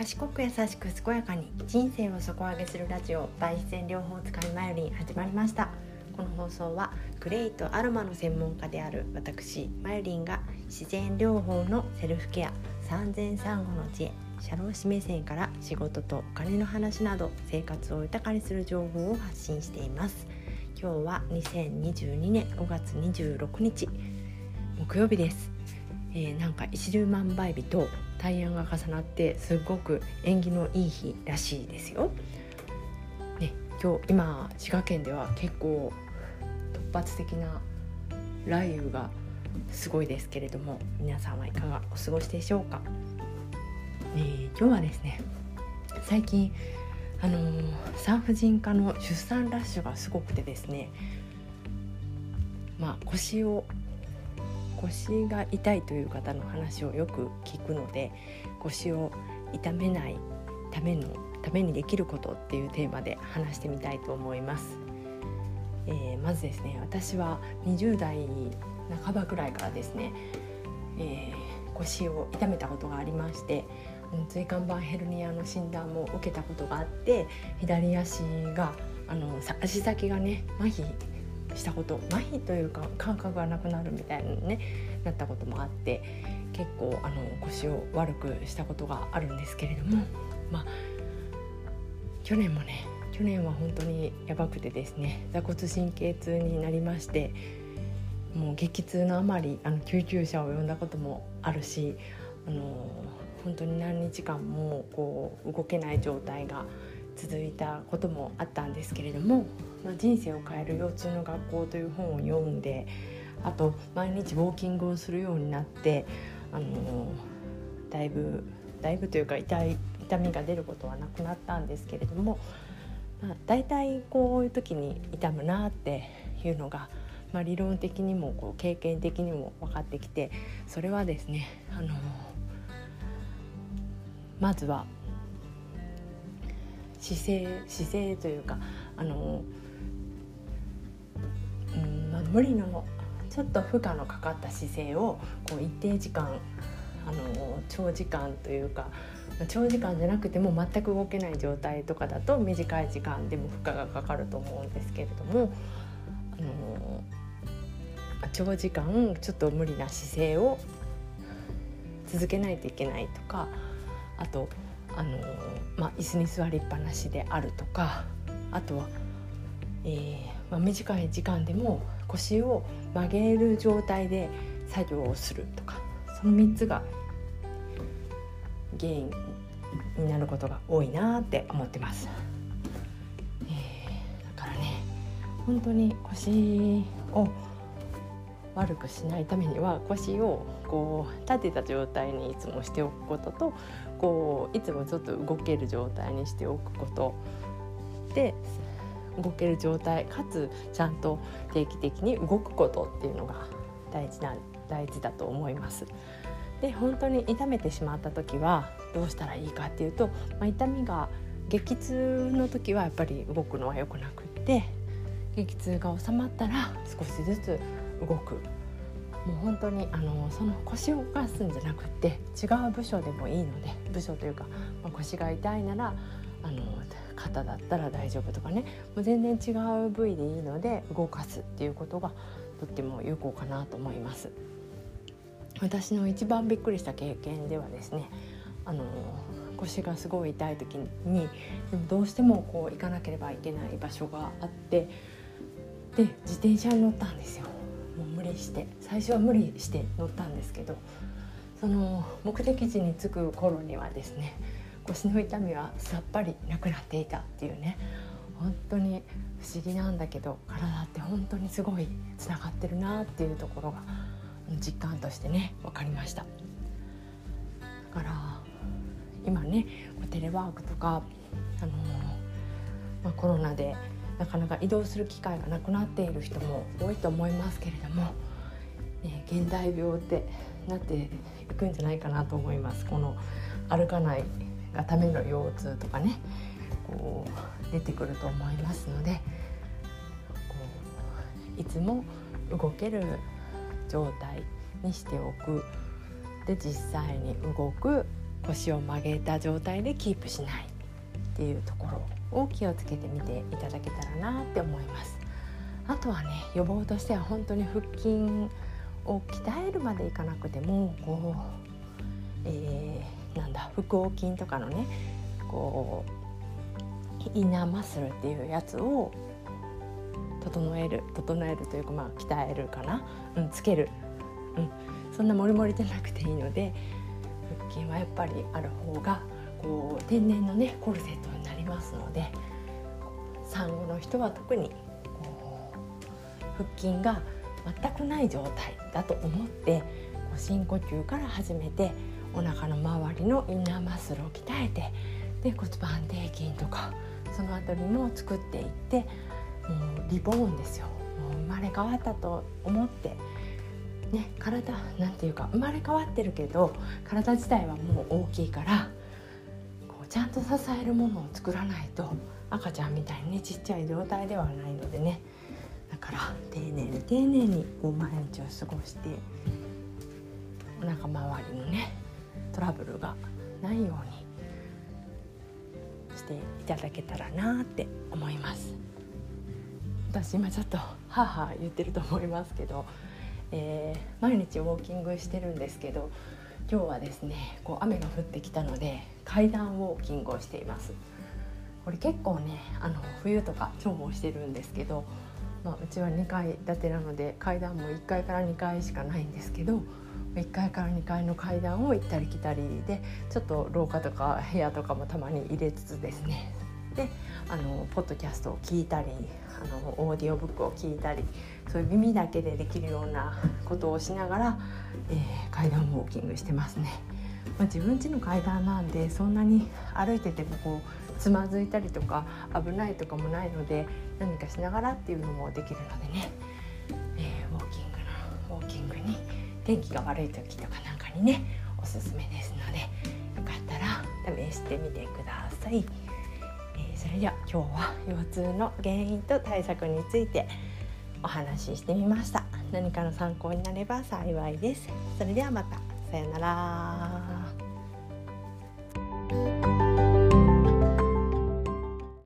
賢く優しく健やかに人生を底上げするラジオ大自然療法使いマヨリン始まりました。この放送はクレイとアロマの専門家である私マヨリンが自然療法のセルフケア産前産後の知恵社労士目線から仕事とお金の話など生活を豊かにする情報を発信しています。今日は2022年5月26日木曜日です。えー、なんか一粒万倍日と大安が重なってすごく縁起のいい日らしいですよ。ね、今日今滋賀県では結構突発的な雷雨がすごいですけれども皆さんはいかがお過ごしでしょうか、えー、今日はですね最近あのー、産婦人科の出産ラッシュがすごくてですねまあ腰を腰が痛いという方の話をよく聞くので腰を痛めないためのためにできることっていうテーマで話してみたいと思います。えー、まずですね私は20代半ばくらいからですね、えー、腰を痛めたことがありまして椎間板ヘルニアの診断も受けたことがあって左足があの足先がね麻痺したこと麻痺というか感覚がなくなるみたいなねなったこともあって結構あの腰を悪くしたことがあるんですけれどもまあ去年もね去年は本当にやばくてですね座骨神経痛になりましてもう激痛のあまりあの救急車を呼んだこともあるしあの本当に何日間もこう動けない状態が続いたこともあったんですけれどもまあ、人生を変える腰痛の学校という本を読んであと毎日ウォーキングをするようになってあのだいぶだいぶというか痛い痛みが出ることはなくなったんですけれども、まあ、大体こういう時に痛むなっていうのが、まあ、理論的にもこう経験的にも分かってきてそれはですねあのまずは姿勢姿勢というかあのうんまあ、無理のちょっと負荷のかかった姿勢をこう一定時間あの長時間というか長時間じゃなくても全く動けない状態とかだと短い時間でも負荷がかかると思うんですけれどもあの長時間ちょっと無理な姿勢を続けないといけないとかあとあの、まあ、椅子に座りっぱなしであるとかあとは、えーまあ、短い時間でも腰を曲げる状態で作業をするとかその3つが原因になることが多いなって思ってます、え、だからね本当に腰を悪くしないためには腰をこう立てた状態にいつもしておくこととこういつもちょっと動ける状態にしておくことで動ける状態かつちゃんと定期的に動くことっていうのが大事な大事だと思います。で本当に痛めてしまった時はどうしたらいいかっていうと、まあ、痛みが激痛の時はやっぱり動くのは良くなくって激痛が収まったら少しずつ動くもう本当にあのその腰を動かすんじゃなくて違う部署でもいいので部署というか、まあ、腰が痛いならあの肩だったら大丈夫とかねもう全然違う部位でいいので動かすっていうことがとっても有効かなと思います。私の一番びっくりした経験ではですねあの腰がすごい痛い時にでもどうしてもこう行かなければいけない場所があってで自転車に乗ったんですよもう無理して最初は無理して乗ったんですけどその目的地に着く頃にはですね腰の痛みはさっぱりなくなっていたっていうね本当に不思議なんだけど体って本当にすごいつながってるなっていうところが実感としてね分かりました。だから今ねテレワークとか、あのまあ、コロナでなかなか移動する機会がなくなっている人も多いと思いますけれども、ね、現代病ってなっていくんじゃないかなと思います。この歩かないがための腰痛とかねこう出てくると思いますのでこういつも動ける状態にしておく。で実際に動く腰を曲げた状態でキープしないっていうところ。を気をつけてみていただけたらなって思います。あとはね予防としては本当に腹筋を鍛えるまでいかなくてもこう、えー、なんだ腹横筋とかのねこうインナーマッスルっていうやつを整える整えるというかまあ鍛えるかな、うん、つける、うん、そんなモリモリでなくていいので腹筋はやっぱりある方がこう天然のねコルセットますので産後の人は特に腹筋が全くない状態だと思って深呼吸から始めてお腹の周りのインナーマッスルを鍛えてで骨盤底筋とかその辺りも作っていってもうリボーンですよ。もう生まれ変わったと思ってね体なんていうか生まれ変わってるけど体自体はもう大きいからちゃんと支えるものを作らないと赤ちゃんみたいにねちっちゃい状態ではないのでね。だから丁寧に丁寧にこう毎日を過ごしてお腹周りのねトラブルがないようにしていただけたらなって思います。私今ちょっとはは言ってると思いますけど、えー、毎日ウォーキングしてるんですけど今日はですねこう雨が降ってきたので階段ウォーキングをしています。これ結構ねあの冬とか重宝してるんですけどまあ、うちは2階建てなので階段も1階から2階しかないんですけど1階から2階の階段を行ったり来たりでちょっと廊下とか部屋とかもたまに入れつつですね。であのポッドキャストを聞いたりあのオーディオブックを聞いたりそういう耳だけでできるようなことをしながら、えー、階段ウォーキングしてますね。まあ、自分家の階段なんでそんなに歩いててもこうつまずいたりとか危ないとかもないので何かしながらっていうのもできるのでね、えー、ウォーキングのウォーキングに天気が悪い時とかなんかにねおすすめですのでよかったら試してみてください。それでは今日は腰痛の原因と対策についてお話ししてみました。何かの参考になれば幸いです。それではまた。さようなら。